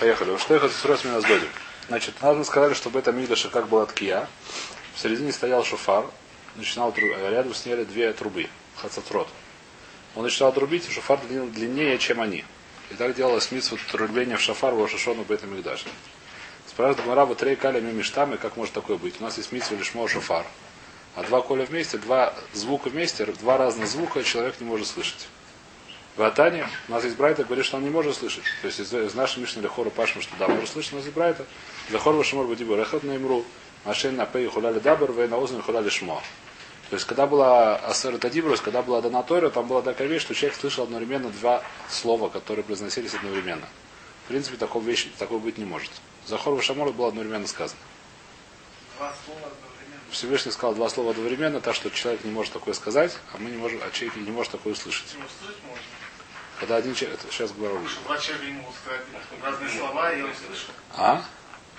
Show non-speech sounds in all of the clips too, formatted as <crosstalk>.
Поехали. Уж что их с меня сдодим. Значит, надо сказали, что в этом как была ткия. В середине стоял шофар. Начинал тру... рядом с ней две трубы. Хацатрот. Он начинал трубить, и шофар длиннее, чем они. И так делалось митсву трубления в шофар в Шашону Бета Мигдаше. Спрашивает Мараба Трей Каля Мимиштам, и как может такое быть? У нас есть митсву лишь шофар. А два коля вместе, два звука вместе, два разных звука человек не может слышать. В Атане у нас есть Брайта, говорит, что он не может слышать. То есть из, из нашей Мишны Лехора Пашма, что да, может слышать, у нас есть Брайта. Лехор Вашимор Бадибу Рехат на Имру, Машин на Пей Хуляли Дабр, Вей на Узн Хуляли Шмо. То есть, когда была Асера Тадибрус, когда была Донатора, там была такая вещь, что человек слышал одновременно два слова, которые произносились одновременно. В принципе, такого вещи, такого быть не может. Захор Вашамор было одновременно сказано. Два слова одновременно. Всевышний сказал два слова одновременно, так что человек не может такое сказать, а мы не можем, а человек не может такое услышать. Не услышать можно. Когда один человек, это сейчас говорю. Два человека ему сказать разные слова, и он слышит. А?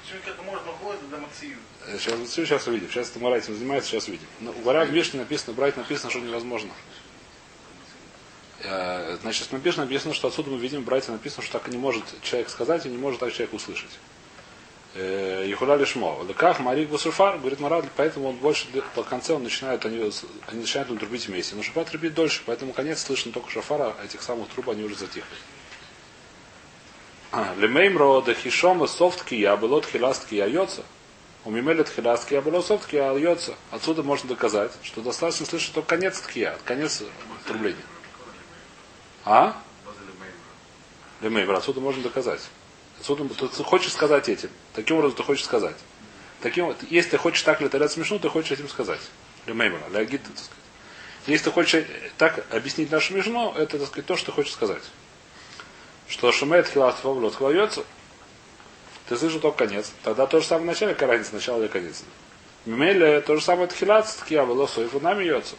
Почему как можно ходит до Мацию? Э, Сейчас, сейчас увидим. Сейчас это Мурай этим занимается, сейчас увидим. Но у Гора в Мишне написано, брать написано, что невозможно. Э, Значит, написано, написано, что отсюда мы видим, братья написано, что так и не может человек сказать и не может так человек услышать. Ехуля лишмо. Леках Марик Бусуфар, говорит Марад, поэтому он больше по конце он начинает, они, они начинают он трубить вместе. Но шафар трубит дольше, поэтому конец слышно только шафара, а этих самых труб они уже затихли. Лемеймро дехишома софтки я было тхиластки я йоца. У мимелет тхиластки я было софтки я йоца. Отсюда можно доказать, что достаточно слышать только конец ткия, конец трубления. А? Лемеймро, отсюда можно доказать. Отсюда ты, хочешь сказать этим. Таким образом ты хочешь сказать. Таким, если ты хочешь так летать смешно, ты хочешь этим сказать. Лемеймро, лягит, так сказать. Если ты хочешь так объяснить нашу смешно, это, так сказать, то, что ты хочешь сказать что шумеет хиласт фоблот хвоется, ты слышишь только конец. Тогда то же самое в начале, какая разница, начало или конец. Мимеле то же самое тхилат, ткия было соев, нами йется.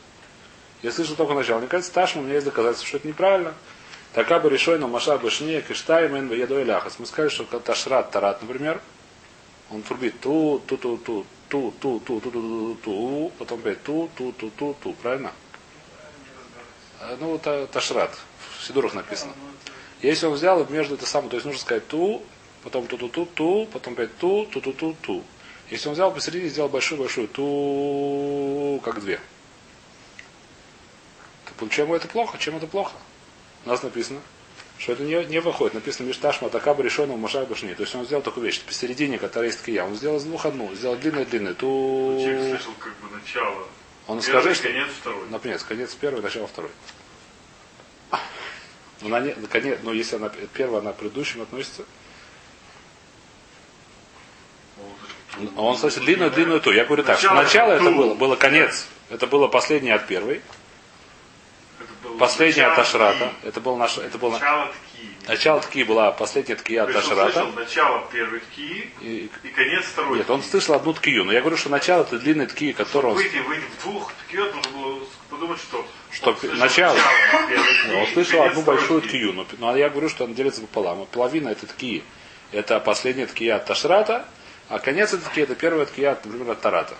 Я слышу только начало, не конец, ташма, меня есть доказательство, что это неправильно. Така бы решой на маша башне, киштай, мен едой ляхас. Мы сказали, что ташрат тарат, например, он трубит ту, ту, ту, ту, ту, ту, ту, ту, ту, ту, ту, потом опять ту, ту, ту, ту, ту, правильно? Ну, ташрат. В Сидурах написано. Если он взял между это самое, то есть нужно сказать ту, потом ту-ту-ту-ту, потом опять ту, ту-ту-ту-ту. Если он взял посередине, сделал большую-большую ту, как две. То чем это плохо? Чем это плохо? У нас написано, что это не, не выходит. Написано Мишташма Такаба решенного Машах Башни. То есть он сделал такую вещь. Посередине, которая есть такая, он сделал из двух одну, сделал длинную-длинную. Ту... Человек слышал как бы начало. Он Первый, скажет, что... конец второй. Например, конец первый, начало второй. Но она не, наконец, но если она первая, она к предыдущим относится. Он, кстати, длинную, длинную ту. Я говорю так, что начало это было, было конец. Это было последнее от первой. Это было Последнее от начало Ашрата. ткии. Это было наше, это было Начало ткии. начало ткии была последняя ткия от он Ашрата. слышал начало первой ткии И- и конец второй Нет, он слышал одну ткию. Но я говорю, что начало это длинной ткии, которую он, Выйти, выйти в двух ткиот, нужно было подумать, что... Что он слышал начало. ткии, он слышал одну большую ткию. Но, но я говорю, что она делится пополам. Половина это ткии. Это последняя ткия от Ташрата, а конец этой ткии это первая ткия, например, от Тарата.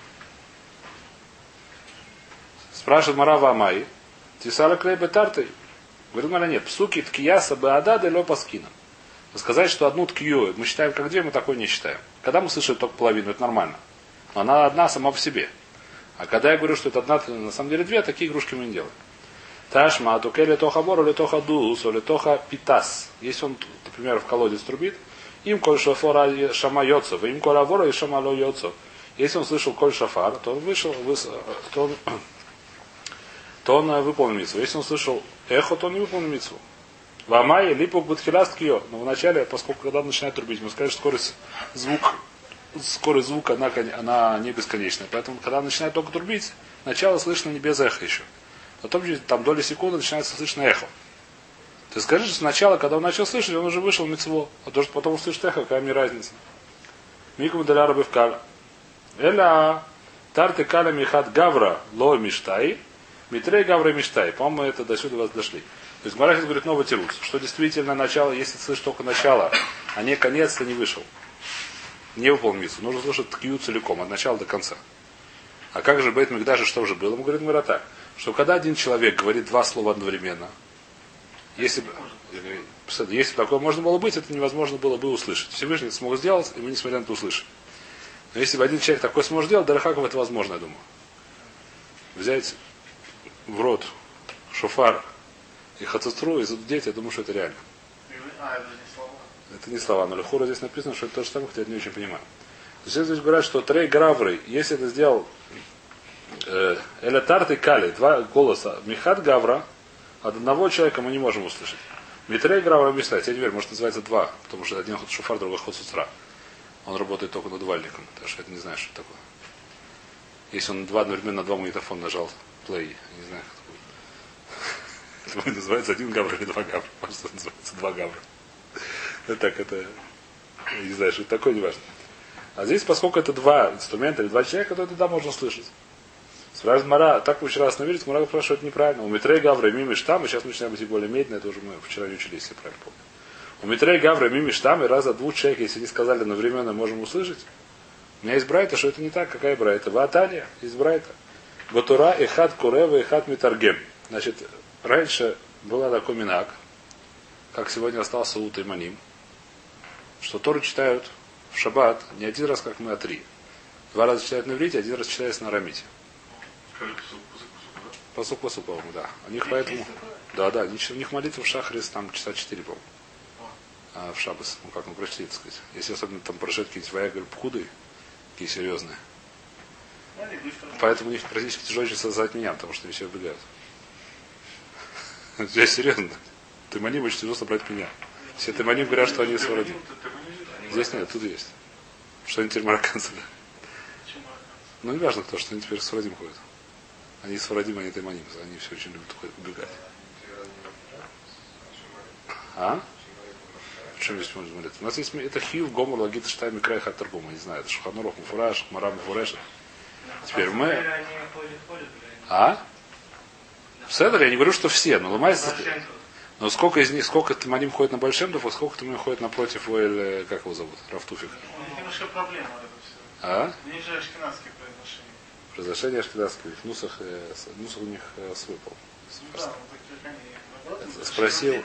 Спрашивает Марава Амай. Тисала клей бетартой. Говорит, Мара, нет. Псуки ткия сабаада де паскина. Сказать, что одну ткию мы считаем как две, мы такой не считаем. Когда мы слышим только половину, это нормально. Но она одна сама по себе. А когда я говорю, что это одна, на самом деле две, такие игрушки мы не делаем. Ташма, туке летоха бору, летоха дус, летоха питас. Если он, например, в колодец трубит, им коль шафора шама йоцов, им коль авора и шама ло йоцов. Если он слышал коль шафар, то он вышел, выс- то он, то он выполнил митцву. Если он слышал эхо, то он не выполнил митцву. В Амае липук бутхиляст кио. Но вначале, поскольку когда он начинает трубить, мы скажем, что скорость звук, скорость звука, она, она не бесконечная. Поэтому, когда он начинает только трубить, начало слышно не без эха еще. Потом через там, доли секунды начинается слышно эхо. Ты скажи, что сначала, когда он начал слышать, он уже вышел мецво. А то, что потом он слышит эхо, какая мне разница? Микум даляра бывкаля. Эля тарты каля михат гавра ло миштай. Митрей гавра миштай. По-моему, это до сюда вас дошли. То есть Марахис говорит новый тирус, что действительно начало, если слышишь только начало, а не конец, то не вышел. Не выполнил. Нужно слушать ткию целиком, от начала до конца. А как же Бейт Мигдаши, что же было? Мы говорим, говорят так, что когда один человек говорит два слова одновременно, если бы... Если такое можно было быть, это невозможно было бы услышать. Всевышний это смог сделать, и мы, несмотря на это, услышим. Но если бы один человек такой сможет сделать, Дарахаков это возможно, я думаю. Взять в рот шофар и хацистру и задудеть, я думаю, что это реально. А, это не слова. Это не слова, но здесь написано, что это то же самое, хотя я не очень понимаю. То есть здесь говорят, что трей гравры, если это сделал э, элетарт и кали, два голоса, михат гавра, от одного человека мы не можем услышать. Митрей гравра объясняет, я не верю, может называется два, потому что один ход шуфар, другой ход с утра. Он работает только над вальником, так что это не знаю, что это такое. Если он два одновременно на два магнитофона нажал я не знаю, как это. Это называется один гавр или два гавра. Может, это называется два гавра. Ну так, это, не знаю, что это такое, не важно. А здесь, поскольку это два инструмента или два человека, то это да, можно слышать. Спрашивает Мара, так вы вчера остановились, Мара говорит, что это неправильно. У Митрей Гавра Мими Штам, и сейчас мы начинаем идти более медленно, это уже мы вчера не учились, если я правильно помню. У Митрей Гавра Мими Штам, и раз за двух человек, если не сказали одновременно, можем услышать. У меня есть Брайта, что это не так, какая Брайта? Ваталия, из Брайта. Батура и хат Курева и хат Митаргем. Значит, раньше была такой минак, как сегодня остался у Тайманим, что Тору читают в шаббат не один раз, как мы, а три. Два раза читают на иврите, один раз читают на арамите. Да? Посук посук, по-моему, да. У них поэтому. Да, да, у них молитва в шахрис там часа четыре, по-моему. А в шабас, ну как мы прочли, так сказать. Если особенно там прошед какие-то вояга пхуды, такие серьезные. Поэтому у них практически тяжело создать меня, потому что они все убегают. <laughs> Я серьезно. Тыманим очень тяжело собрать меня. Все Тыманим говорят, что они свороди. Ты- ты? Здесь нет, тут есть. Что они теперь марокканцы, да. Почему? Ну, не важно кто, что они теперь с Фарадим ходят. Они с Фарадим, они Тайманим. Они все очень любят убегать. А? Здесь можно молиться? У нас есть это хив, гомор, лагит, штайм, край, хатаргума. Не знаю, это шуханурах, муфураж, марам, муфуреша. Теперь мы... А? В Седер я не говорю, что все, но ломается... Но сколько из них, сколько Тиманим ходит на Большемдов, а сколько Тиманим ходит напротив Уэль, э, как его зовут, Рафтуфик. У них немножко проблема это все. А? У них же ашкенадские произношения. Произошение ашкенадских. Нусах, э, Нусах у них э, свой пол. Ну они. Спросил.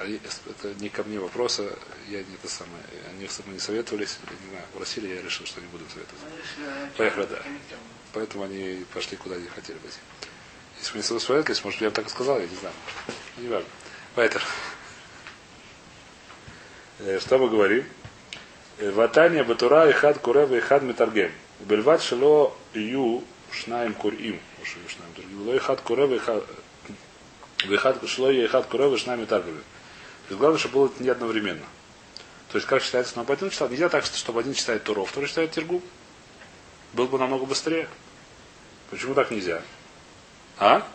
Они- это не ко мне вопроса, я не это самое, они мной не советовались, я не знаю, просили, я решил, что не буду советовать. Поехали, да. Они. Поэтому они пошли куда не хотели пойти. Если бы не советовались, может, я бы так и сказал, я не знаю. Ну, Не важно. Поэтому. Э, Что мы говорим? Э, Ватания Батура и хад Курева и хад Метаргем. Бельват шело ю шнаем курим. Шнаем тургим. Ло и хад Курева и хад Вихад шло и хад Курева и шнаем Метаргем. То есть главное, чтобы было это не одновременно. То есть как считается, но один читал, нельзя так, чтобы один читает Туров, второй читает Тергум. Было бы намного быстрее. Почему так нельзя? А?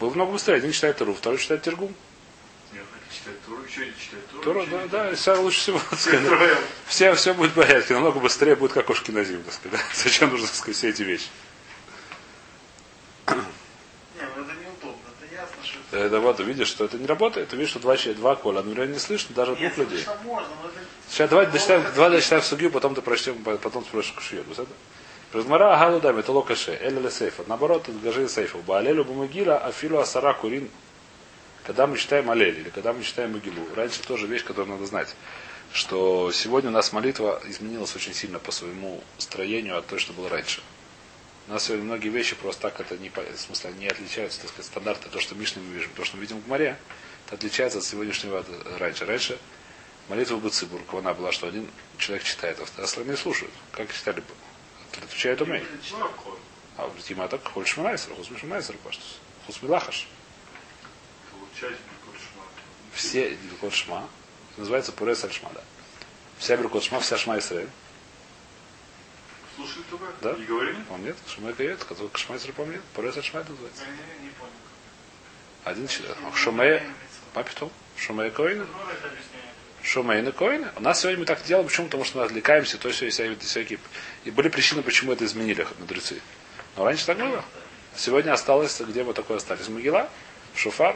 Было бы намного быстрее. Один читает Туру, второй читает Тергум. Туру, Туру. Да, да, все лучше всего. сказать. Все, все будет в порядке, намного быстрее будет как кошки на зиму, так сказать. <laughs> Зачем нужно сказать, все эти вещи? Ну это вот, видишь, что это не работает, ты видишь, что два, два кола, одновременно не слышно даже двух Если людей. можно. Сейчас давай дочитаем, давай дочитаем судью, потом ты прочтем, потом спросишь кушьет. Размара агалу дами, это локаше, эля сейфа. Наоборот, гажи сейфа. Баалелю бумагила, афилу асара курин. Когда мы читаем Алель, или когда мы читаем Могилу, раньше тоже вещь, которую надо знать, что сегодня у нас молитва изменилась очень сильно по своему строению от той, что было раньше. У нас сегодня многие вещи просто так это не, в смысле, не отличаются, так сказать, стандарты, то, что в Мишне мы видим, то, что мы видим в Гмаре, это отличается от сегодняшнего от- раньше. Раньше молитва в Бацибур, она была, что один человек читает, а остальные слушают. Как читали бы? Отвечает умей. Ну, какой? А в Тима так хочешь шмайсер, хочешь шмайсер, паштус. Хус милахаш. Все Биркот Шма. Называется Пурес Аль Шма, да. Вся Биркот Шма, вся Шма Исраэль. Слушай ТВ? Да. Не говорили? Помнит? Шма Кает, который Шма Исраэль помнит. Пурес Аль Шма это называется. Не, не понял. Один человек. Шумея. Папитол. Шумея Коина. Ну, это объясняет. Шумейна Коина. У нас сегодня мы так делаем, почему? Потому что мы отвлекаемся, то есть всякие, всякие. И были причины, почему это изменили мудрецы. Но раньше так было. Сегодня осталось, где мы такое остались? Могила, шуфар,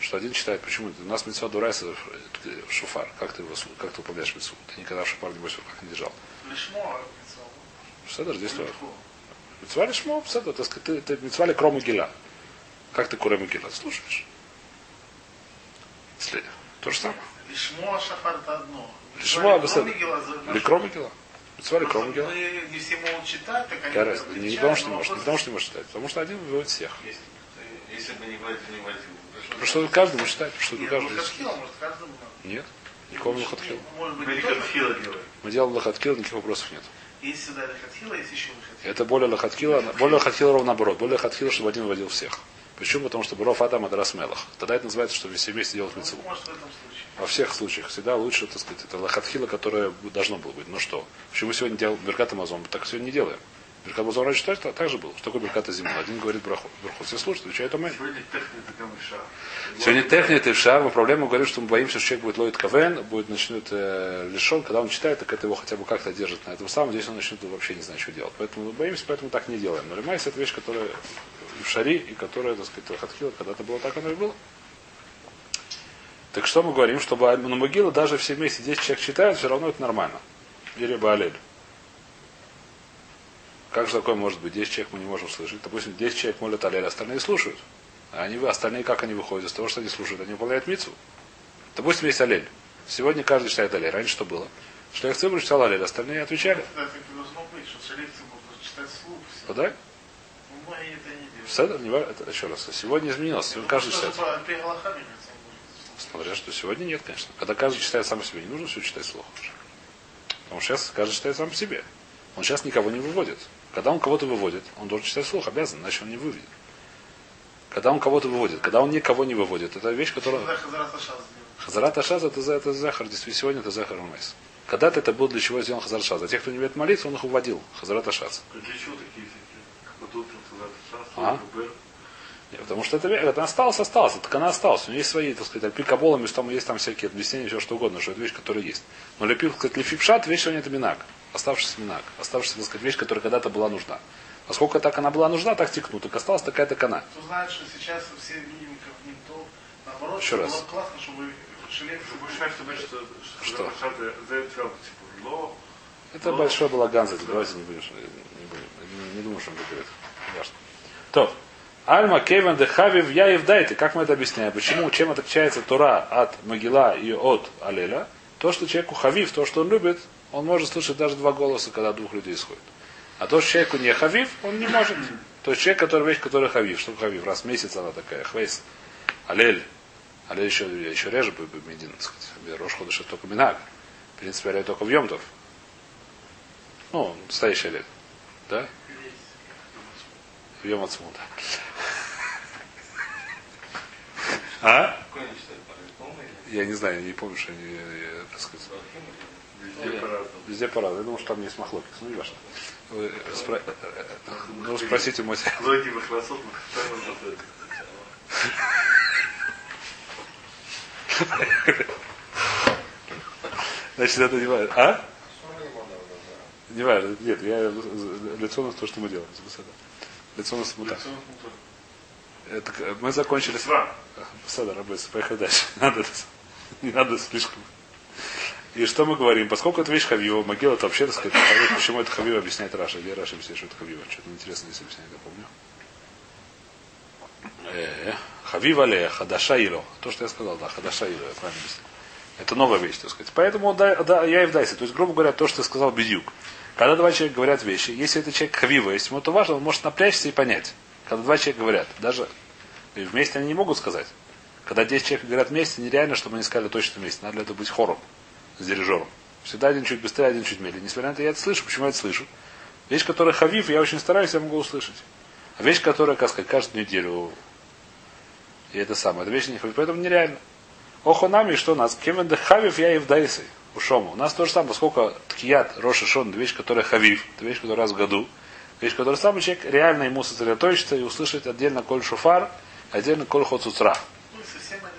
что один читает, почему? У нас митцва дурайса шуфар. Как ты, его, как ты выполняешь митцву? Ты никогда шуфар не больше в руках не держал. Лишмо, даже здесь тоже? Митцва лишмо, псада, так сказать, ты, ты митцва ли кро могила. Как ты куре могила? Слушаешь? То же самое. Лишмо шафар это одно. Лишмо, беседа. Мигела за- Ликро Мегила. Митцва Ликро Просто, Мегила. ну, Не все могут читать, так они отвечают, Не потому, что не может, не потому, что не может читать, потому что один выводит всех. Если, если бы не возил, не возил. Потому что каждый может читать, потому что. Хатхила, может, каждому. Нет. Никого не хатхил. Может быть, Мы делаем. Мы делаем лохатхил, никаких вопросов нет. Есть сюда хатхила, есть еще хатхила. Это более лохатхила, более лохатхила ровно наоборот. Более лохатхила, чтобы один выводил всех. Почему? Потому что Бров Адам это Расмелах. Тогда это называется, что все вместе делают случае. Во всех случаях всегда лучше, так сказать, это лохатхила, которое должно было быть. Ну что? Почему мы сегодня делаем Беркат Амазон? Так сегодня не делаем. Беркат Амазон раньше тоже так, же был. Что такое Беркат Зимна? Один говорит. Браху. Все слушают, отвечают Амэн. Сегодня техника и шар, мы проблему говорим, что мы боимся, что человек будет ловить КВН, будет начнет э, лишен, когда он читает, так это его хотя бы как-то держит на этом самом, здесь он начнет вообще не знать, что делать. Поэтому мы боимся, поэтому так не делаем. Но лимайс это вещь, которая в шари, и которая, так сказать, хатхила, когда-то было так, оно и было. Так что мы говорим, чтобы на могилу даже все вместе 10 человек читают, все равно это нормально. Или Баалель. Как же такое может быть? 10 человек мы не можем слышать. Допустим, 10 человек молят Алель, остальные слушают. А они, остальные как они выходят? Из того, что они слушают, они выполняют мицу. Допустим, есть Алель. Сегодня каждый читает Алель. Раньше что было? Шлех Цибр читал Алель, остальные отвечали. Да, и должно быть, что шалекции будут читать вслух. все. Подай? Ну, мы это не. Седер, не важно. Это, еще раз. Сегодня изменилось. Сегодня каждый Просто читает. Смотря что сегодня нет, конечно. Когда каждый читает сам по себе, не нужно все читать вслух уже. Потому что сейчас каждый читает сам по себе. Он сейчас никого не выводит. Когда он кого-то выводит, он должен читать вслух, обязан, иначе он не выведет. Когда он кого-то выводит, когда он никого не выводит, это вещь, которая... Хазарат Ашаз это, за- это захар, действительно, сегодня это захар Майс. Когда-то это был для чего сделан Хазарат Ашаз. А те, кто не умеет молиться, он их уводил. Хазарат Ашаз. Для чего такие всякие? А? Потому что это, это осталось, осталось. Так она осталась. У нее есть свои, так сказать, альпи кабола, там есть там всякие объяснения, все что угодно, что это вещь, которая есть. Но лепи, так сказать, лефипшат, вещь сегодня это минак. Оставшийся минак. Оставшаяся, так сказать, вещь, которая когда-то была нужна. Поскольку так она была нужна, так текнут. Так осталась такая-то кана. Кто знает, что сейчас все видим, как в ним то, наоборот, Еще было раз. классно, чтобы чтобы что... Что? Это большой балаган, за это. давайте не будем, не, будем. не, не думаю, что он говорит. Важно. То. Альма Кевен де Хавив Яев Дайте. Как мы это объясняем? Почему? Чем отличается Тора от Могила и от Алеля? То, что человеку Хавив, то, что он любит, он может слышать даже два голоса, когда двух людей исходит. А то, что человеку не Хавив, он не может. То есть человек, который вещь, который Хавив. Что Хавив? Раз в месяц она такая. Хвейс. Алель. Алель еще, еще реже бы Медин, так сказать. Рош ходыш это только Минак. В принципе, Алель только в Йомтов. Ну, настоящий Алель. Да? В Йом. А? Я не знаю, я не помню, что они, э, так сказать, Везде по-разному. везде по-разному. Я думаю, что там есть махлокис. Ну, не важно. Спро- э, э, Ну, спросите мой... Логи махлосот. Значит, это не важно. А? Не важно. Нет, я лицо у нас то, что мы делаем. Лицо у нас мы так. Это, э, мы закончили с... Сва. Сада работает, поехали дальше. <laughs> Надо, не надо слишком. И что мы говорим? Поскольку это вещь Хавива, могила это вообще, так сказать, почему это Хавива объясняет Раша? Где Раша объясняет, что это Хавива? Что-то интересное здесь объясняет, я помню. Э, Хавива ле, Хадаша Ило. То, что я сказал, да, Хадаша Ило, я правильно объяснил. Это новая вещь, так сказать. Поэтому да, да, я и вдайся. То есть, грубо говоря, то, что сказал Бедюк. Когда два человека говорят вещи, если это человек Хавива, если ему это важно, он может напрячься и понять. Когда два человека говорят, даже вместе они не могут сказать. Когда 10 человек говорят вместе, нереально, чтобы они сказали точно вместе. Надо для этого быть хором с дирижером. Всегда один чуть быстрее, один чуть медленнее. Несмотря на это, я это слышу. Почему я это слышу? Вещь, которая хавив, я очень стараюсь, я могу услышать. А вещь, которая, как сказать, каждую неделю, и это самое, это вещь не хавив. Поэтому нереально. Охо нами, что у нас? Де хавив, я и в дайсы. Шома. У нас то же самое, поскольку ткият, Роша Шон, это вещь, которая хавив, это вещь, которая раз в году. Вещь, которая самый человек реально ему сосредоточится и услышать отдельно коль шуфар, отдельно коль. Ну,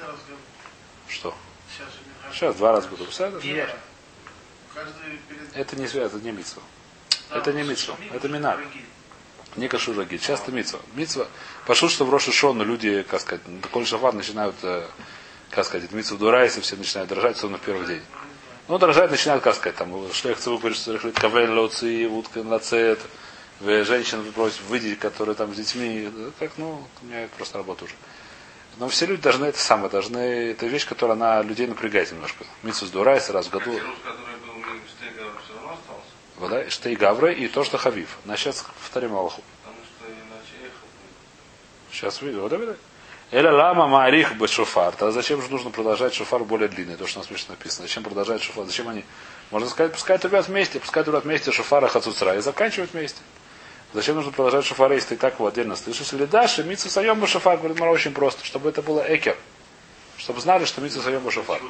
раз в году. Что? Сейчас Сейчас два раза буду писать. это не перед... Это связано, это не митцва. Да, это не шамим, это дорогие. Не гид. Часто митцва. Митцва. Пошут, что в Роша Шону люди, как сказать, Коль Шафар начинают, э, как сказать, митцву Дурайса, все начинают дрожать, особенно в первый день. Ну, дрожать начинают, как сказать, там, что их кавель лоци, утка лацет, женщин просят выйти, которые там с детьми, как, ну, у меня просто работа уже. Но все люди должны это самое, должны, это вещь, которая она людей напрягает немножко. Митсус дурайс раз в году. Вода, штей гавры и то, что хавив. На сейчас повторим Аллаху. Сейчас видно. Вот это. Эля лама маарих бы шофар. Тогда зачем же нужно продолжать шофар более длинный? То, что у нас смешно написано. Зачем продолжать шофар? Зачем они? Можно сказать, пускай трубят вместе, пускай трубят вместе шофара хацуцра и заканчивать вместе. Зачем нужно продолжать шофары, если ты и так его отдельно слышишь? Или дашь, митсу саем бы шофар, говорит Мара очень просто, чтобы это было экер. Чтобы знали, что митсу саем бы шофар.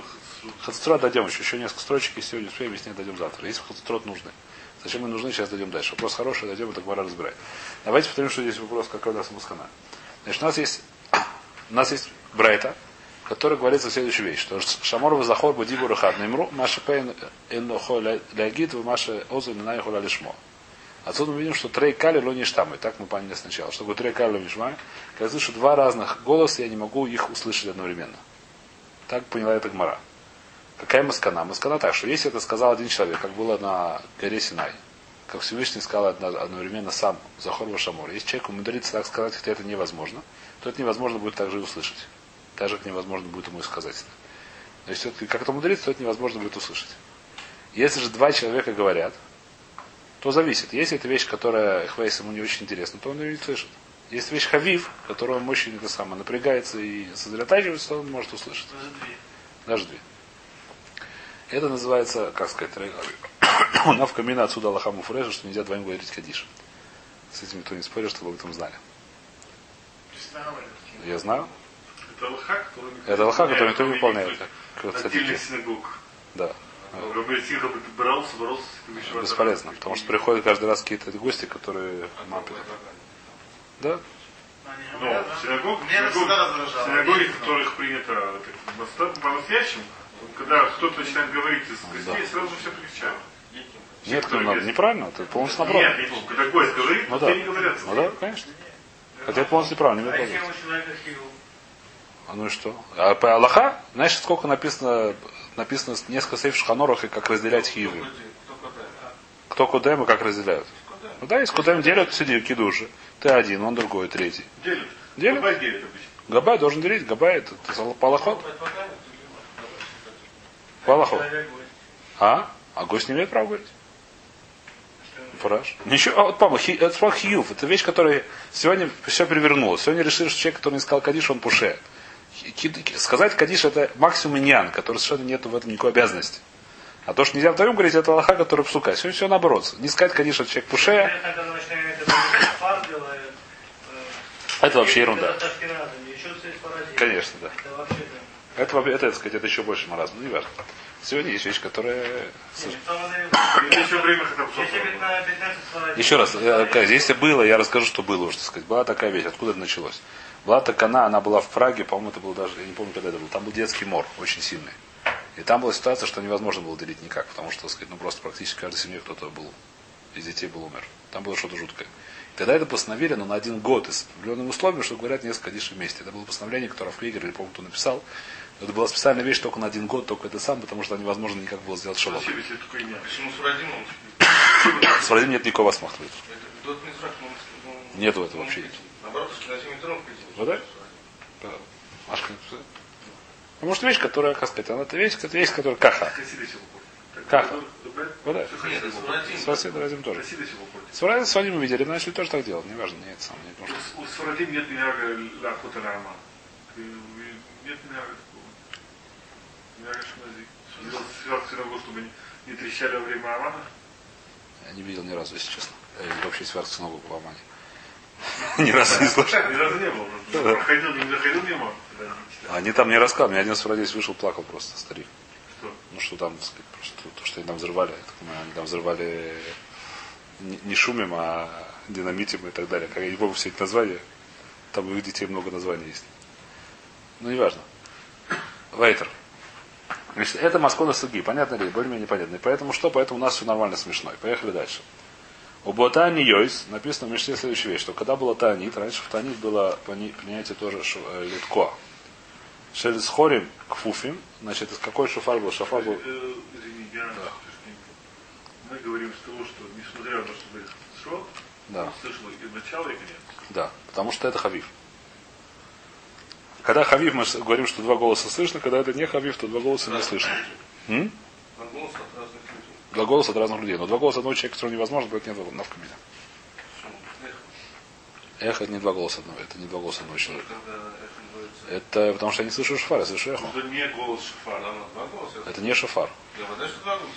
Хацуцра дойдем еще. Еще несколько строчек, если сегодня успеем, если нет, дойдем завтра. Если хацуцрот нужны. Зачем мы нужны, сейчас дойдем дальше. Вопрос хороший, дойдем, это Гмара разбирать. Давайте повторим, что здесь вопрос, какой у нас мускана. Значит, у нас есть, у нас есть Брайта, в которой говорится следующую вещь, что Шамор захор будибу рахат наймру, маша пейн эннохо лягит, маша озу нинай хола лишмо. Отсюда мы видим, что трей кали ло ништамы. Так мы поняли сначала. Что такое трей кали ло ништамы? Когда я слышу два разных голоса, я не могу их услышать одновременно. Так поняла эта гмара. Какая маскана? Маскана так, что если это сказал один человек, как было на горе Синай, как Всевышний сказал одно- одновременно сам Захор Вашамор, если человек умудрится так сказать, хотя это невозможно, то это невозможно будет также и услышать. Так же, как невозможно будет ему и сказать это. Но если все-таки как-то умудрится, то это невозможно будет услышать. Если же два человека говорят, то зависит. Если это вещь, которая Хвейс ему не очень интересна, то он ее не слышит. Если вещь Хавив, которая ему очень это самое, напрягается и сосредотачивается, то он может услышать. Даже две. Даже две. Это называется, как сказать, <coughs> навка мина отсюда Аллахаму Фуреша, что нельзя двоим говорить Кадиш. С этим никто не спорит, чтобы вы об этом знали. Я знаю. Это лоха, который никто не выполняет. Цадики. синагог. Да. Сиха бы боролся, боролся с этими еще Бесполезно. Потому что приходят каждый раз какие-то гости, которые мапят. Да? Но да? синагог, синагоги, в которых принято по-настоящему, когда кто-то начинает говорить из гостей, Да. сразу все прикричают. Нет, кто ну, надо. Неправильно. Это полностью Нет, наоборот. нет, когда гость говорит, Ну да. не говорят. Ну да, конечно. Хотя это полностью неправильно. Не А? А ну и что? А по Аллаха, знаешь, сколько написано, написано несколько сейф в Шханорах и как разделять хиевы. Кто куда? Кудем и как разделяют. Ну да, если кудем делят, сиди кидуши. Ты один, он другой, третий. Делят. Делят? Бабай делят обычно. Габай должен делить, Габай это, это. Человек будет. А? А гость не имеет права говорить. Фураж. Ничего, а вот, папа, хи, это хиюв. Это вещь, которая сегодня все перевернулась. Сегодня решили, что человек, который не сказал Кадиш, он пуше. Сказать Кадиш это максимум иньян, который совершенно нет в этом никакой обязанности. А то, что нельзя вдвоем говорить, это Аллаха, который псука. Сегодня все наоборот. Не сказать это человек пуше, Я тогда начинаю это фар делает. э, это вообще ерунда. Конечно, да. Это. Это, вообще- это, так сказать, это еще больше маразм. Ну, не важно. Сегодня есть вещь, которая... Еще время, когда Если ведь на 15 паразит. Еще раз, э, если было, я расскажу, что было уже, так сказать. Была такая вещь, откуда это началось. Была такая, она была в Праге, по-моему, это был даже, я не помню, когда это был. Там был детский мор, очень сильный. И там была ситуация, что невозможно было делить никак, потому что, так сказать, ну просто практически в каждой семье кто-то был, из детей был умер. Там было что-то жуткое. Тогда это постановили, но на один год, с определенным условием, что говорят несколько дишь вместе. Это было постановление, которое в Кригер, или помню, кто написал. Но это была специальная вещь только на один год, только это сам, потому что невозможно никак было сделать шалом. Почему с Радимом? С Владимиром нет никакого ну, Нету этого вообще. Наоборот, 7 метров Ну да? Машка написала. Потому что вещь, которая, как сказать, она это вещь, это вещь, которая каха. Добавить? Ну да. Всё Нет, хасиды с выходят. Радимом. С Василием Разим тоже. Выходят. С Вадимом видели, но начали тоже так делать. Неважно, нет, сам не потому что. У Сфарадим нет миняга лахота лама. Нет миняга такого. Миняга шмази. Сделать синагогу, чтобы не- трещали во время Амана. Я не видел ни разу, если честно. Я вообще связку с ногу в Амане. <laughs> Ни разу не слышал. Ни разу не было. Проходил, не заходил мимо. они там не рассказывали. Мне один сфарадец вышел, плакал просто, старик. Что? Ну что там, сказать, просто то, что они там взрывали. Так они там взрывали не, не шумим, а динамитим и так далее. Как я не помню все эти названия. Там у их детей много названий есть. Ну, неважно. Вейтер. Значит, это Маскона Суги. Понятно ли? Более-менее понятно. И поэтому что? Поэтому у нас все нормально смешно. И поехали дальше. У Ботани Йойс написано в Мишне следующая вещь, что когда было Таанит, раньше в Таанит было понятие тоже э, литко. Шелес хорим к фуфим, значит, из какой шуфар был? Шафар был Э, слушай, Мы говорим с того, что несмотря на то, что говорит Шот, Да. слышал и начало, и конец. Да, потому что это хавив. Когда хавив, мы говорим, что два голоса слышно, когда это не хавив, то два голоса не слышно. М? На голос от разных. Два голоса от разных людей. Но два голоса одного человека, которого невозможно, поэтому нет навка меня. Почему? Эхо. Это не два голоса одного, это не два голоса одного человека. Это потому что я не слышу шафар, я слышу эхо. Это не голос шафара. Да, два голоса. Это не шафар. Я вода, что два голоса?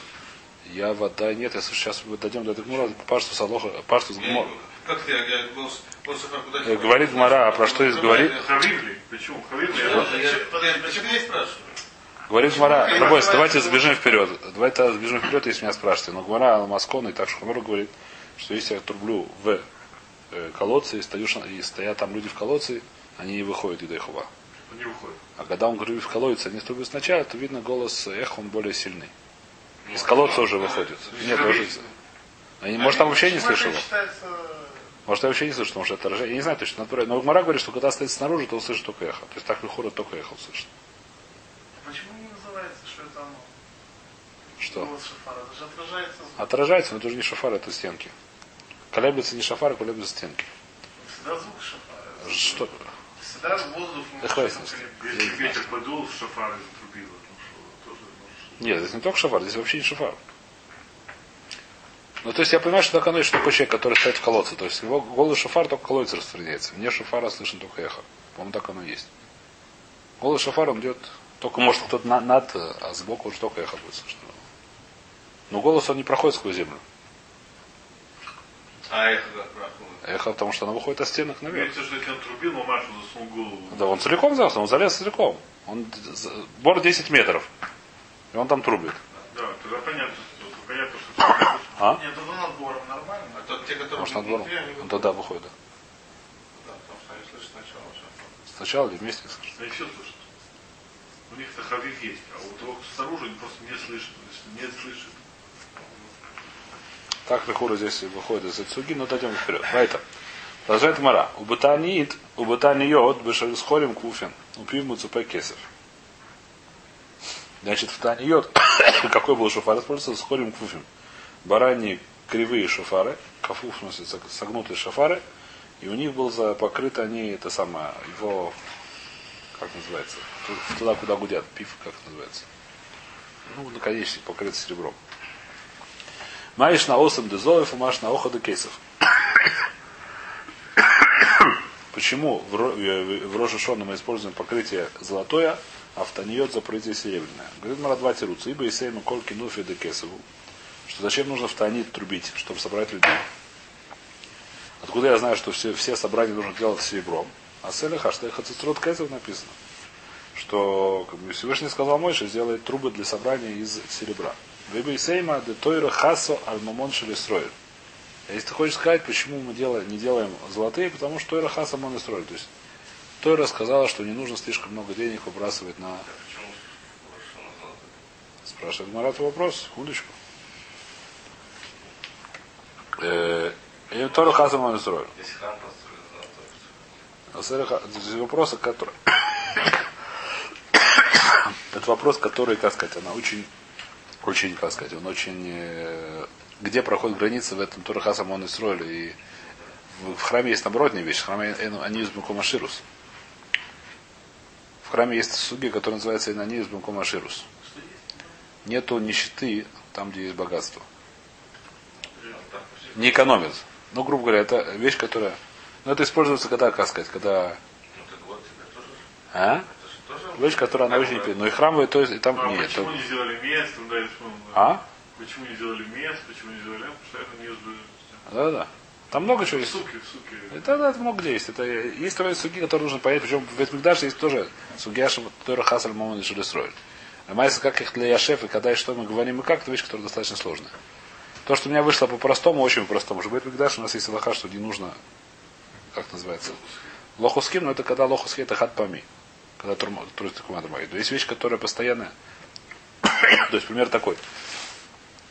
Я вода нет, если сейчас мы дойдем до этого гмура, пашту салоха, пашту с Я не- Как ты, я, я голос, голос шофер куда Э, говорит Гмара, а про что здесь говорит? Хавивли. Почему? Хавивли. Я, это- я, я, я, почему я спрашиваю? Говорит Гмара, Рабойс, давайте сбежим вперед. Давайте сбежим вперед, если меня спрашиваете. Но Гмара Маскона и так Шухамер говорит, что если я трублю в э, колодце и, стою, и стоят там люди в колодце, они не выходят из Эхова. Не выходит. А когда он говорит в колодце, они трубят сначала, то видно голос эхо, он более сильный. Из колодца уже выходит. Нет, уже. Они, может, там вообще не слышал. считается... Может, я вообще не слышу, потому что это отражение. Я не знаю точно. Но Гмара говорит, что когда стоит снаружи, то услышит только эхо. То есть так выходит только эхо услышит. Почему не называется, что это оно? Что? Голос шафара. Это же отражается звук. Отражается, но это уже не шафар, это стенки. Колеблется не шафар, а колеблется стенки. Всегда звук шафара. Что? Всегда воздух Если ветер подул, шафар затрубило. Что, тоже может. Нет, здесь не только шафар, здесь вообще не шафар. Ну, то есть я понимаю, что так оно есть, что такой человек, который стоит в колодце. То есть его голый шафар только в колодце распространяется. Вне шафара слышно только эхо. По-моему, так оно есть. Голый шафар, он идет только, может, кто-то на- над, а сбоку уже только эхо будет слышно. Но голос, он не проходит сквозь землю. А эхо как проходит. Эхо, потому что оно выходит от стенок наверх. Имеется, что если он трубил, мамашу засунул голову. Да, он целиком залез, он залез целиком. Он бор 10 метров. И он там трубит. Да, тогда понятно, что понятно, что <coughs> А? Нет, это надбором нормально. А то те, которые Может, над они Он тогда выходит. да. Да, потому что они слышат сначала шофер. Сначала или вместе слышит. они все слышат. У них-то хавив есть, а у того, кто снаружи, они просто не слышат. Если не слышит. Так Лехура здесь выходит из Ацуги, но дойдем вперед. Вайтер. Продолжает Мара. У Батаниит, у Батаниот, Бешарисхорим Куфин, у Пивму Цупе. Значит, в Таниот, <coughs> какой был шофар, используется с хорим куфим. Бараньи кривые шофары, кафу, в смысле, сог- согнутые шофары, и у них был покрыт они, это самое, его, как называется, ту- туда, куда гудят, пив, как называется. Ну, наконечник покрыт серебром. Маиш на осам дезоев, маш на оха кейсов. Почему в, Ро- э, Рошашоне мы используем покрытие золотое, а в Таниот за покрытие серебряное? Говорит Марадва Тируца, ибо и сейма кольки нуфи де кесову. Что зачем нужно в Танит трубить, чтобы собрать людей? Откуда я знаю, что все, все собрания нужно делать серебром? А Селиха, что их Хацистрот Кесов написано. Что как бы, Всевышний сказал Мойше сделает трубы для собрания из серебра. Выбей сейма де тойра хасо альмамон шелестроит. А Если ты хочешь сказать, почему мы делаем, не делаем золотые, потому что Тойра Хаса мы строили. То есть Тойра сказала, что не нужно слишком много денег выбрасывать на... Спрашивает Марат вопрос, удочку. Э, И Тойра Хаса мы строили. Если храм золотой. А здесь вопросы, которые... <coughs> Это вопрос, который, как сказать, она очень, очень, как сказать, он очень... э, Где проходит граница в этом Тора Хаса Мон Исроэль, и в, храме есть наоборотная вещь. В храме из Бенкомаширус. В храме есть суги, который называется из Бенкомаширус. Нету нищеты там, где есть богатство. Не экономят. Ну, грубо говоря, это вещь, которая... Ну, это используется когда, как сказать, когда... Ну. А? Вещь, которая она очень... Но и храмовые, то есть, и там... А нет, почему это- не сделали место? Да, А? Почему не сделали место? Почему не сделали? Потому что это не узбы- Да-да. Там много чего есть. Суки, суки. Это, да, это много где есть. Это есть такие суги, которые нужно понять. Причем в Ветмигдаше есть тоже сугиаша, который Хасаль Мамон и строит. А майса, как их для Яшеф, и когда и что мы говорим, и как, это вещь, которая достаточно сложная. То, что у меня вышло по-простому, очень по-простому. Что в Ветмигдаше у нас есть лоха, что не нужно, как называется, лохуским, но это когда лохуски это хатпами. Когда туристы То есть вещь, которая постоянно, <coughs> то есть пример такой,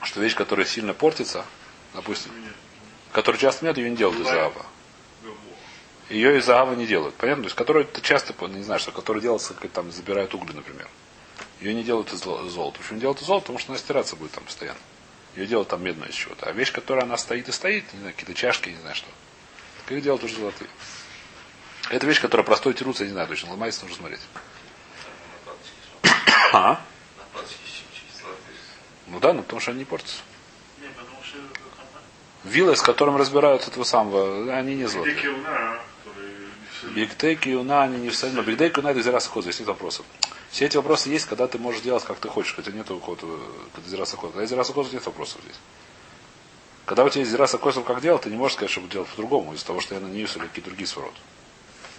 что вещь, которая сильно портится, допустим, которую часто нет, ее не делают из Заава. Ее из Заава не делают. Понятно? То есть, которую ты часто, не знаю, что, которая делается, как там забирают угли, например. Ее не делают из золо- золота. Почему не делают из золота? Потому что она стираться будет там постоянно. Ее делают там медную из чего-то. А вещь, которая она стоит и стоит, не знаю, какие-то чашки, не знаю что. Их делают уже золотые. Это вещь, которая простой тируется, я не знаю точно. Ломается, нужно смотреть. А? Ну да, ну потому что они не портятся. Вилы, с которым разбирают этого самого, они не злотые. Дикие уна, которые не все Бигтейк и уна, они не в Но бигтейк и уна это зира саход, здесь нет вопросов. Все эти вопросы есть, когда ты можешь делать, как ты хочешь, хотя нет ухода, когда зира саход. Когда зира саход, нет вопросов здесь. Когда у тебя есть зира саход, как делать, ты не можешь сказать, чтобы делать по-другому, из-за того, что я на нее или какие-то другие свороты.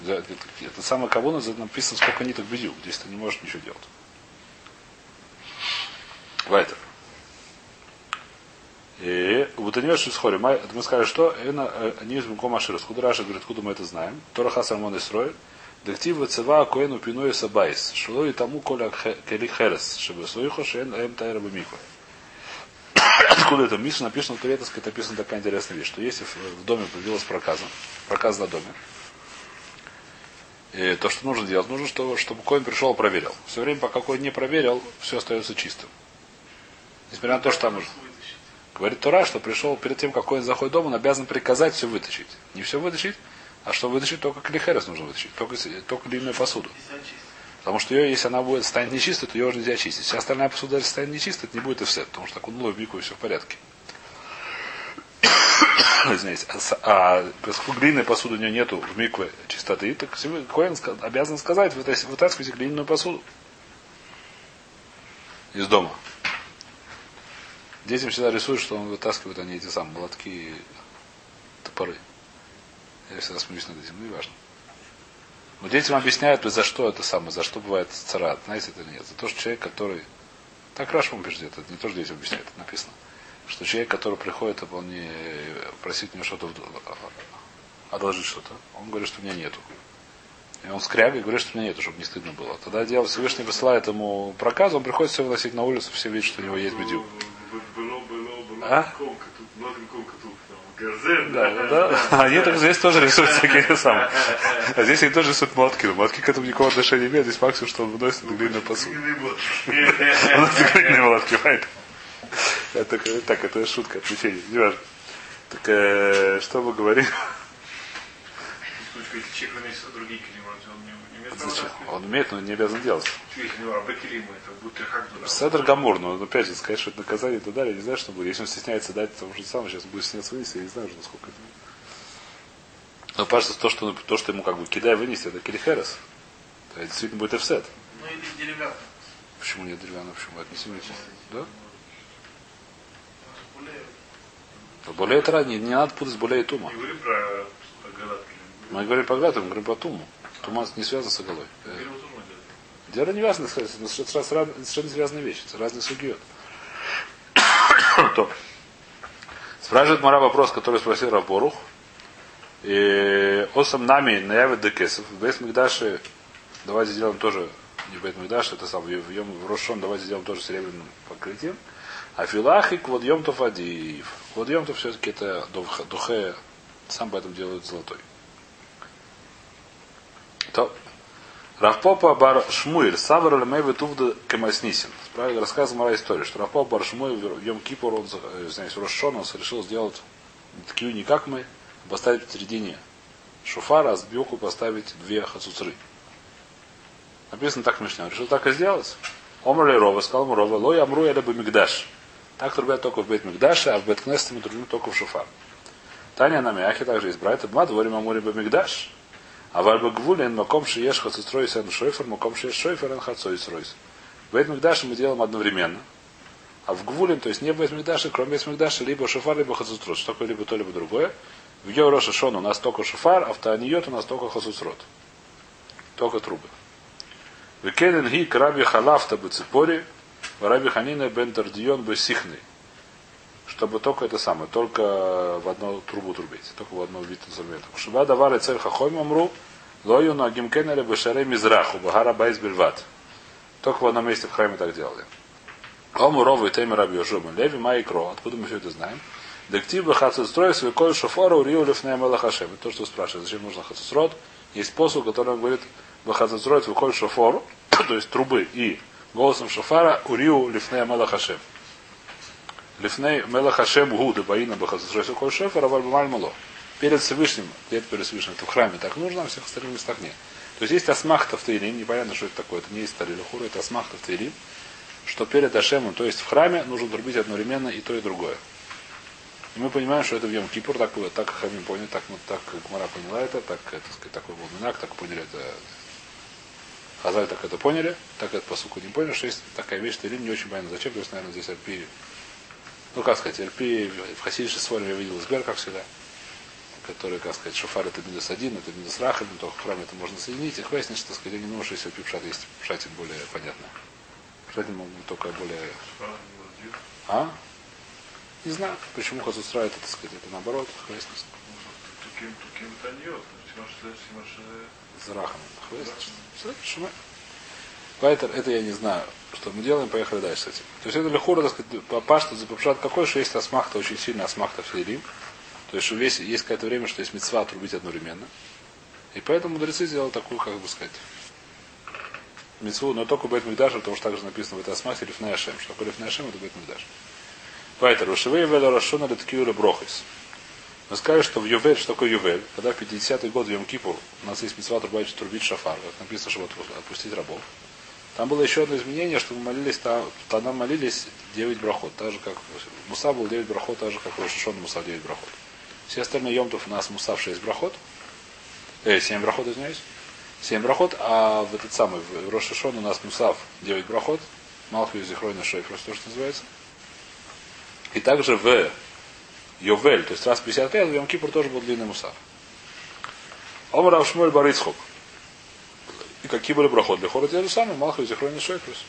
Это, самое кавуна, написано, сколько ниток бедю. Здесь ты не можешь ничего делать. Вайтер. И вот они очень схори. Мы сказали, что они из Мукома Ашира. Откуда Раша говорит, откуда мы это знаем? Тора Хасармон Исрой. Дектива цева коэну пиную сабайс. Шило и тому коля кели херес. Чтобы своихо шен эм тайра бамиква. Откуда это? Миша написано в Туретовской, это написана такая интересная вещь, что если в доме появилась проказа, проказа на доме, и то, что нужно делать, нужно, чтобы, чтобы Коин пришел и проверил. Все время, пока Коин не проверил, все остается чистым. Несмотря на то, что там уже... Говорит Тура, что пришел перед тем, как Коин заходит в дом, он обязан приказать все вытащить. Не все вытащить, а что вытащить, только клихерес нужно вытащить, только, только длинную посуду. И. Потому что ее, если она будет станет нечистой, то ее уже нельзя чистить. Вся остальная посуда, если станет нечистой, это не будет эфсет, потому что окунула в мику и все в порядке. <coughs> Извиняюсь. А, а поскольку глиняной посуды у нее нету в микве чистоты, так ска- обязан сказать, «Вытас- вытаскивайте глиняную посуду из дома. Детям всегда рисуют, что он вытаскивает они эти самые молотки и топоры. Я всегда смеюсь над этим, ну и важно. Но детям объясняют, за что это самое, за что бывает царат. Знаете это или нет? За то, что человек, который... Так Раша убеждает, это не то, что детям объясняет, это написано. Что человек, который приходит, он не просит у него что-то, в- одолжить что-то. Он говорит, что у меня нету. И он скрягой говорит, что у меня нету, чтобы не стыдно было. Тогда дело Всевышний высылает ему проказу, он приходит все выносить на улицу, все видят, что у него есть бедюк. А? Да, да, да. Они так здесь тоже рисуют всякие <laughs> самые. А здесь они тоже рисуют молотки. Но молотки к этому никакого отношения не имеют. Здесь максимум, что он выносит на глиняную посуду. Он это глиняные молотки, понимаете? Это, так, это шутка, отвлечение, не важно. Так, э, что мы говорим? Если человек выносит другие он не, Зачем? таскать? Он умеет, но не обязан делать. Седр Гамур, но опять же, сказать, что это наказание и так далее, не знаю, что будет. Если он стесняется дать тому же самое, сейчас будет стесняться вынести, я не знаю уже, насколько это. Но кажется, то, что, то, что ему как бы кидай вынести, это килихерес. Это действительно будет офсет. Ну или деревянный. Почему нет деревянного? Почему это не сильно? Да? Более это не, не надо путать более тума. Не говори про Мы говорим по гату, мы говорим по туму. Тума не связан с оголой. Э. Дело не важно, сказать, это совершенно связанные вещи, это разные судьи. То. Спрашивает Мара вопрос, который спросил Раборух. И осам нами наявит декесов. В Бейт Мигдаше давайте сделаем тоже, не в Бейт Мигдаше, это сам, в Йом в Рошон давайте сделаем тоже серебряным покрытием. А филахи квод Йомтов адиев. Квод Йомтов все-таки это духе, духе, сам поэтому делают золотой. То. Равпопа бар Шмуэль, Савар Лемеви Тувда Кемаснисин. Справил рассказ моя история, что Равпопа бар Шмуэль в Йом Кипур, он, э, извиняюсь, Рошон, он решил сделать такие не как мы, поставить середине шуфара, а сбоку поставить две хацуцры. Написано так. Он решил так и сделать. Омрли Рова, сказал ему Рова, лой амру я бы Мигдаш. Так трубят только в Бет Мигдаше, а в Бет мы трубим только в шуфар. Таня на Мяхе также есть брайта, Бма, дворим амури бы Мигдаш. А вальба гвулин, маком шиеш хацуцрой сен шойфер, маком шиеш шойфер, эн. В Бет Мигдаше мы делаем одновременно. А в Гвулин, то есть не в Бейсмикдаше, кроме Бейсмикдаша, либо шофар, либо хацуцрот. Что такое либо то, либо другое. В Йо Роша Шон у нас только шофар, а в Таниот у нас только хацуцрот. Только трубы. Викенен ги краби халафта бы ципори, раби ханина бен тардион бы сихны. Чтобы только это самое, только в одну трубу трубить, только в одну вид инструмента. Шиба давар и цель хахой мамру, лою на гимкенеле бешаре мизраху, багара байс бельват. Только в одном месте в храме так делали. Ому рову и теми раби Йошуа Леви Майкро. Откуда мы все это знаем? Дектиба хацистрой свой коль шофара урию лифнея мелахашем. Это то, что спрашивает, зачем нужно хацисрод. Есть посыл, который говорит, бахацисрой свой коль шофору, <coughs> то есть трубы и голосом шофара урию лифнея мелахашем. Лифней мелахашем гу дебаина бахацисрой свой коль шофара вальбамаль мало. перед Всевышним, где-то перед Всевышним, это в храме так нужно, а всех остальных местах нет. То есть есть асмахта в Таилим, непонятно, что это такое, это не есть Талилухура, это асмахта в Таилим, что перед Ашемом, то есть в храме, нужно трубить одновременно и то, и другое. И мы понимаем, что это в Йом Кипур, так, так Хамим понял, так, ну, так Гмара поняла это, так, это, сказать, такой был Минак, так поняли это. Хазаль так это поняли, так это по суку не поняли, что есть такая вещь, что Илим не очень понятно зачем, то есть, наверное, здесь Альпи, ну, как сказать, Альпи в Хасидише с я видел Сбер, как всегда, который, как сказать, шофар это минус один, это минус рахам, только в храме это можно соединить, их выяснить, что, сказать, я не думаю, что если Альпи Пшат есть Пшатин более понятно. Пшатин могут быть только более... А? Не знаю, почему Хазу устраивает это, сказать, это наоборот, хвестность. Таким, таким это не Зарахом. Поэтому это я не знаю, что мы делаем, поехали дальше с этим. То есть это лихура, так сказать, папашта запапшат какой, что есть асмахта, очень сильно асмахта в Филим. То есть, что весь, есть какое-то время, что есть мецва отрубить одновременно. И поэтому мудрецы сделали такую, как бы сказать, мецву, но только Бет Мигдаш, потому что также написано в этой асмахте Лифней Ашем. Что такое Лифней Ашем, это Бет Мигдаш. Поэтому Рушевей Веля Рашона Леткиура Брохис. Мы сказали, что в Ювель, что такое Ювель, когда в 50-й год в Йом-Кипур у нас есть митцва трубать, трубить шафар, как написано, чтобы отпустить рабов. Там было еще одно изменение, что мы молились, там, тогда молились 9 брахот, так же как Муса был 9 брахот, так же как Рошишон Муса 9 брахот. Все остальные Йомтов у нас Муса в 6 брахот, э, 7 брахот, извиняюсь, 7 брахот, а в этот самый, в Рошишон у нас Мусав 9 брахот, Малхию Зихройна Шейф, просто то, что называется. И также в Йовель, то есть раз в 50 лет, в Йом Кипур тоже был длинный мусав. Омар Авшмуль Барицхук. И какие были брахот? Для хора те же самые, Малха и Зихрон и Шойфрус.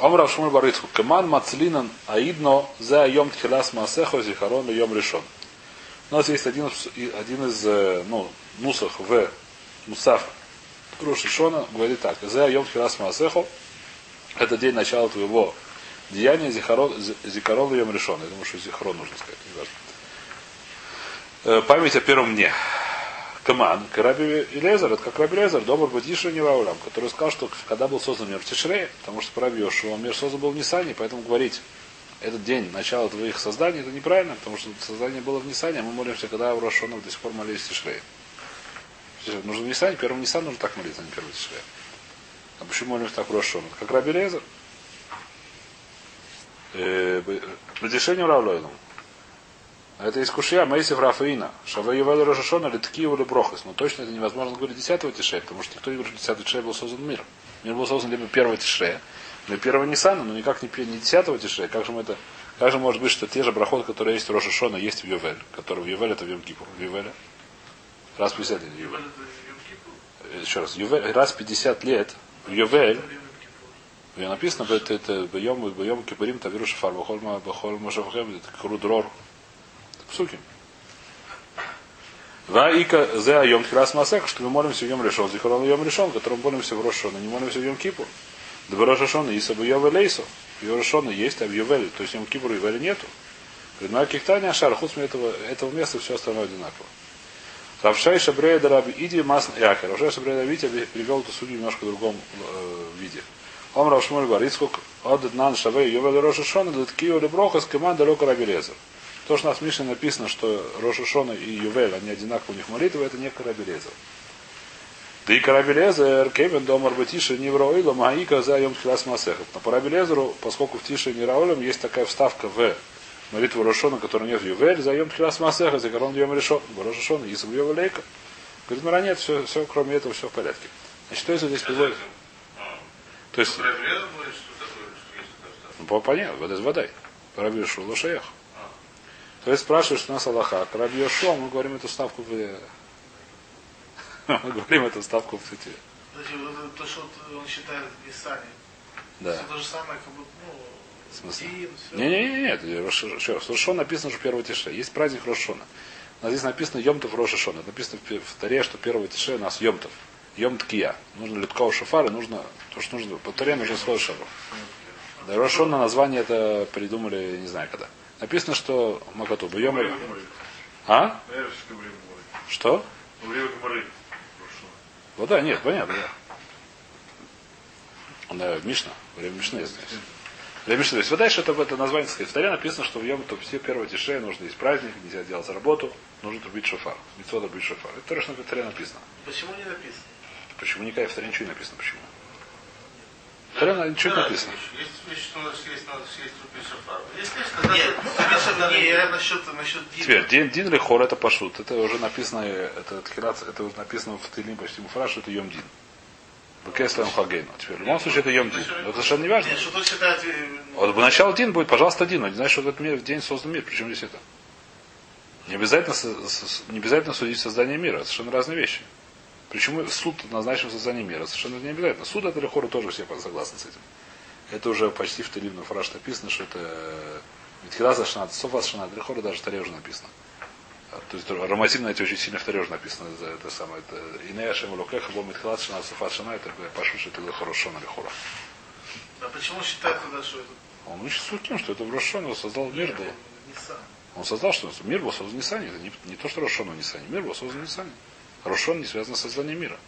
Омар Авшмуль Барицхук. Каман Мацлинан Аидно за Йом Тхилас Маасехо Зихарон и Йом Решон. У нас есть один, один из э, ну, нусах в Мусаф Рошишона, говорит так. За Йом Тхилас Маасехо это день начала твоего Деяние Зикарон Йом решен. Я думаю, что Зихрон нужно сказать. Э, память о первом дне. Каман, Караби Лезер, это как Раби Лезер, Добр Бадиша Неваулям, который сказал, что когда был создан мир в Тишре, потому что Раби Йошуа мир создан был в Нисане, поэтому говорить, этот день, начало твоих созданий, это неправильно, потому что создание было в Нисане, а мы молимся, когда в Рошонов до сих пор молились в Тишре. Нужно в Нисане, первым Нисан нужно так молиться, а не первый Тишре. А почему молимся так в Рошонов? Как Раби Лезер. Разрешение Равлойну. Это искушия Мейсев Рафаина. Шава Ювел Рошашона Литкиев или Брохас. Но точно это невозможно говорить 10 тише, потому что никто не говорит, что 10 тише был создан мир. Мир был создан либо 1 тише, либо 1 Ниссана, но никак не, не 10 тише. Как же мы это как же может быть, что те же браходы, которые есть в Рошашона, есть в Ювель, которые в Ювель это в Йом Кипур. В Ювеле. Раз в 50 лет. Еще раз. Ювель, раз в 50 лет в Ювель написано, это, это Байом Кипарим Тавиру Шафар, Бахольма, Бахольма Шафхем, это Крудрор. Псуки. Ваика зе айом тхилас масех, что мы молимся в Йом решен, зихорон Йом решен, которым молимся в Рошона, не молимся в Йом Кипур. Доброшашона, Иса бы Йове Лейсо. Йом решона есть, а в Йовеле, то есть Йом Кипур и нету. А кихтания ашар, худ этого, этого места все остальное одинаково. Равшай Шабрея Дараби Иди Масн Якер. Равшай Шабрея Дараби привел эту судью немножко в другом э, виде. Он Равшмуль говорит, сколько от Нан Шавей Йовел Роша Шона, Литкио Леброха с командой Лока Рабелезер. То, что у нас в Мишне написано, что Роша Шона и Ювель, они одинаково у них молитвы, это не Карабелезер. Да и Карабелезер, Кевин Домар Батиша, Невроила, Маика за Йом Тхилас Масехов. Но по Рабелезеру, поскольку в Тише и Раулем есть такая вставка в молитву Рошона, которая нет в Ювель, за Йом Тхилас Масеха, за Корон Йом Решон, Роша Шона, Исаб Йовелейка. Говорит, ну нет, все, все, кроме этого, все в порядке. Значит, что если здесь приводит? То есть... Ну, понятно, вода из водой. Йошуа лошаях. То есть спрашиваешь у нас Аллаха. Йошуа, мы говорим эту ставку в... <laughs> мы говорим эту ставку в эти... То, что он считает в Исане. Да. То же самое, как будто, ну, в смысле? Не-не-не, еще раз. Рошон написано, что первый тише. Есть праздник Рошона. Нас здесь написано Йомтов Рошашона. Написано в Таре, что первый тише у нас Йомтов. Йом ткия. Нужно литкова шафара, нужно, то, что нужно, по Торе нужно слово шафар. Да, Рошон на название это придумали, не знаю когда. Написано, что Макату, Йом... А? Что? Вот да, нет, понятно, да. Да, Мишна. Время Мишны здесь. Лемиш, то есть, вы дальше это, это название сказать. В Таре написано, что в Йом то все первого тише нужно есть праздник, нельзя делать работу, нужно трубить шофар. Митцва трубить шофар. Это то, что в Таре написано. Почему не написано? Почему никакая в Таре ничего не написано? Почему? В Таре ничего не написано. Написано, не, Дина. Теперь, дин, дин или хор это пашут. Это уже написано, это, это уже написано в Тилим почти муфраш, что это йом дин. Бекеслам хагейну. Теперь, в любом случае, это йом дин. Это совершенно не важно. Э, Вот бы начало дин будет, пожалуйста, дин. Но не знаешь, что этот мир, в день создан мир. Причем здесь это? Не обязательно, не обязательно судить создание мира. Это совершенно разные вещи. Почему суд назначен создание мира? Совершенно не обязательно. Суд это или хоры тоже все согласны с этим. Это уже почти в Талибном фраж написано, что это Митхиласа Шанат, Софас Шанат, или хоры даже в Таре уже написано. А, То есть ромативно эти очень сильно в Таре уже написано. Это, это самое, это Инея Шем Лукеха, Бо Митхиласа Шанат, Софас Шанат, это Пашу, что это хорошо или хора. А почему считает тогда, что это Он учит суким, что это в Рошон его создал мир был. Он создал, что мир был создан в Нисане. Это не, не то, что Рошон в Нисане. Мир был создан в Нисане. Рошон не связан с созданием мира.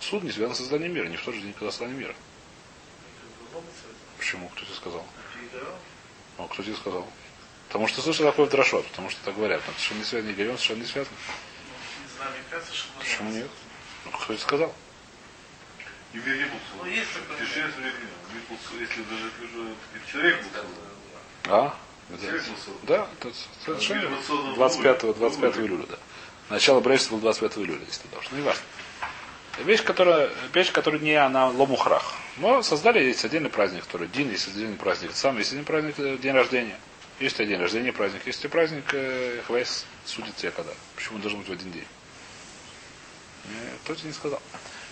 Суд не связан с созданием мира. Не в тот же день, когда создание мира. Почему? Кто тебе сказал? Ну, кто тебе сказал? Потому что слышал такое в Дрошот, потому что так говорят. Но совершенно не связано, не говорим, совершенно не связано. Почему нет? Ну, кто сказал? Ну, был создан. Если даже это человек был. А? Да, это совершенно Мир был создан 25, в 25 Луле. июля, да. Начало Брейшта было 25 июля, если ты должен. Ну, не важно. Вещь, которая, вещь, которая не она ломухрах. Но создали есть отдельный праздник, который Дин, есть отдельный праздник сам, есть один праздник э, день рождения. Есть день рождения праздник, есть праздник э, Хвейс судит тебя когда. Почему он должен быть в один день? Э, Кто тебе не сказал.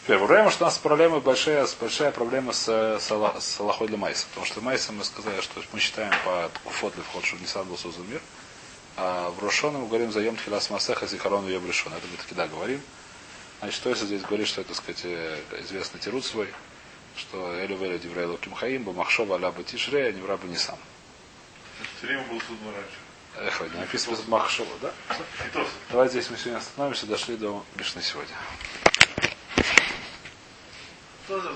Теперь, проблема, что у нас проблема большая, большая проблема с, э, с, Алла- с Аллахой для Майса. Потому что Майса мы сказали, что мы считаем по Куфот для вход, что в Нисан был создан мир. А в Рошоне мы говорим за Йом Тхилас Масеха Зихарон Йом Решон. Это мы таки да говорим. Значит, то, если здесь говорит, что это, так сказать, э, известный тирут свой, что Элю Велю Диврей Луким Хаим, Бамахшова Аляба Тишре, а не сам. Все время был создан раньше. Эх, не написано тут Махшова, да? И то Давайте здесь мы сегодня остановимся, дошли до Мишны сегодня. Кто за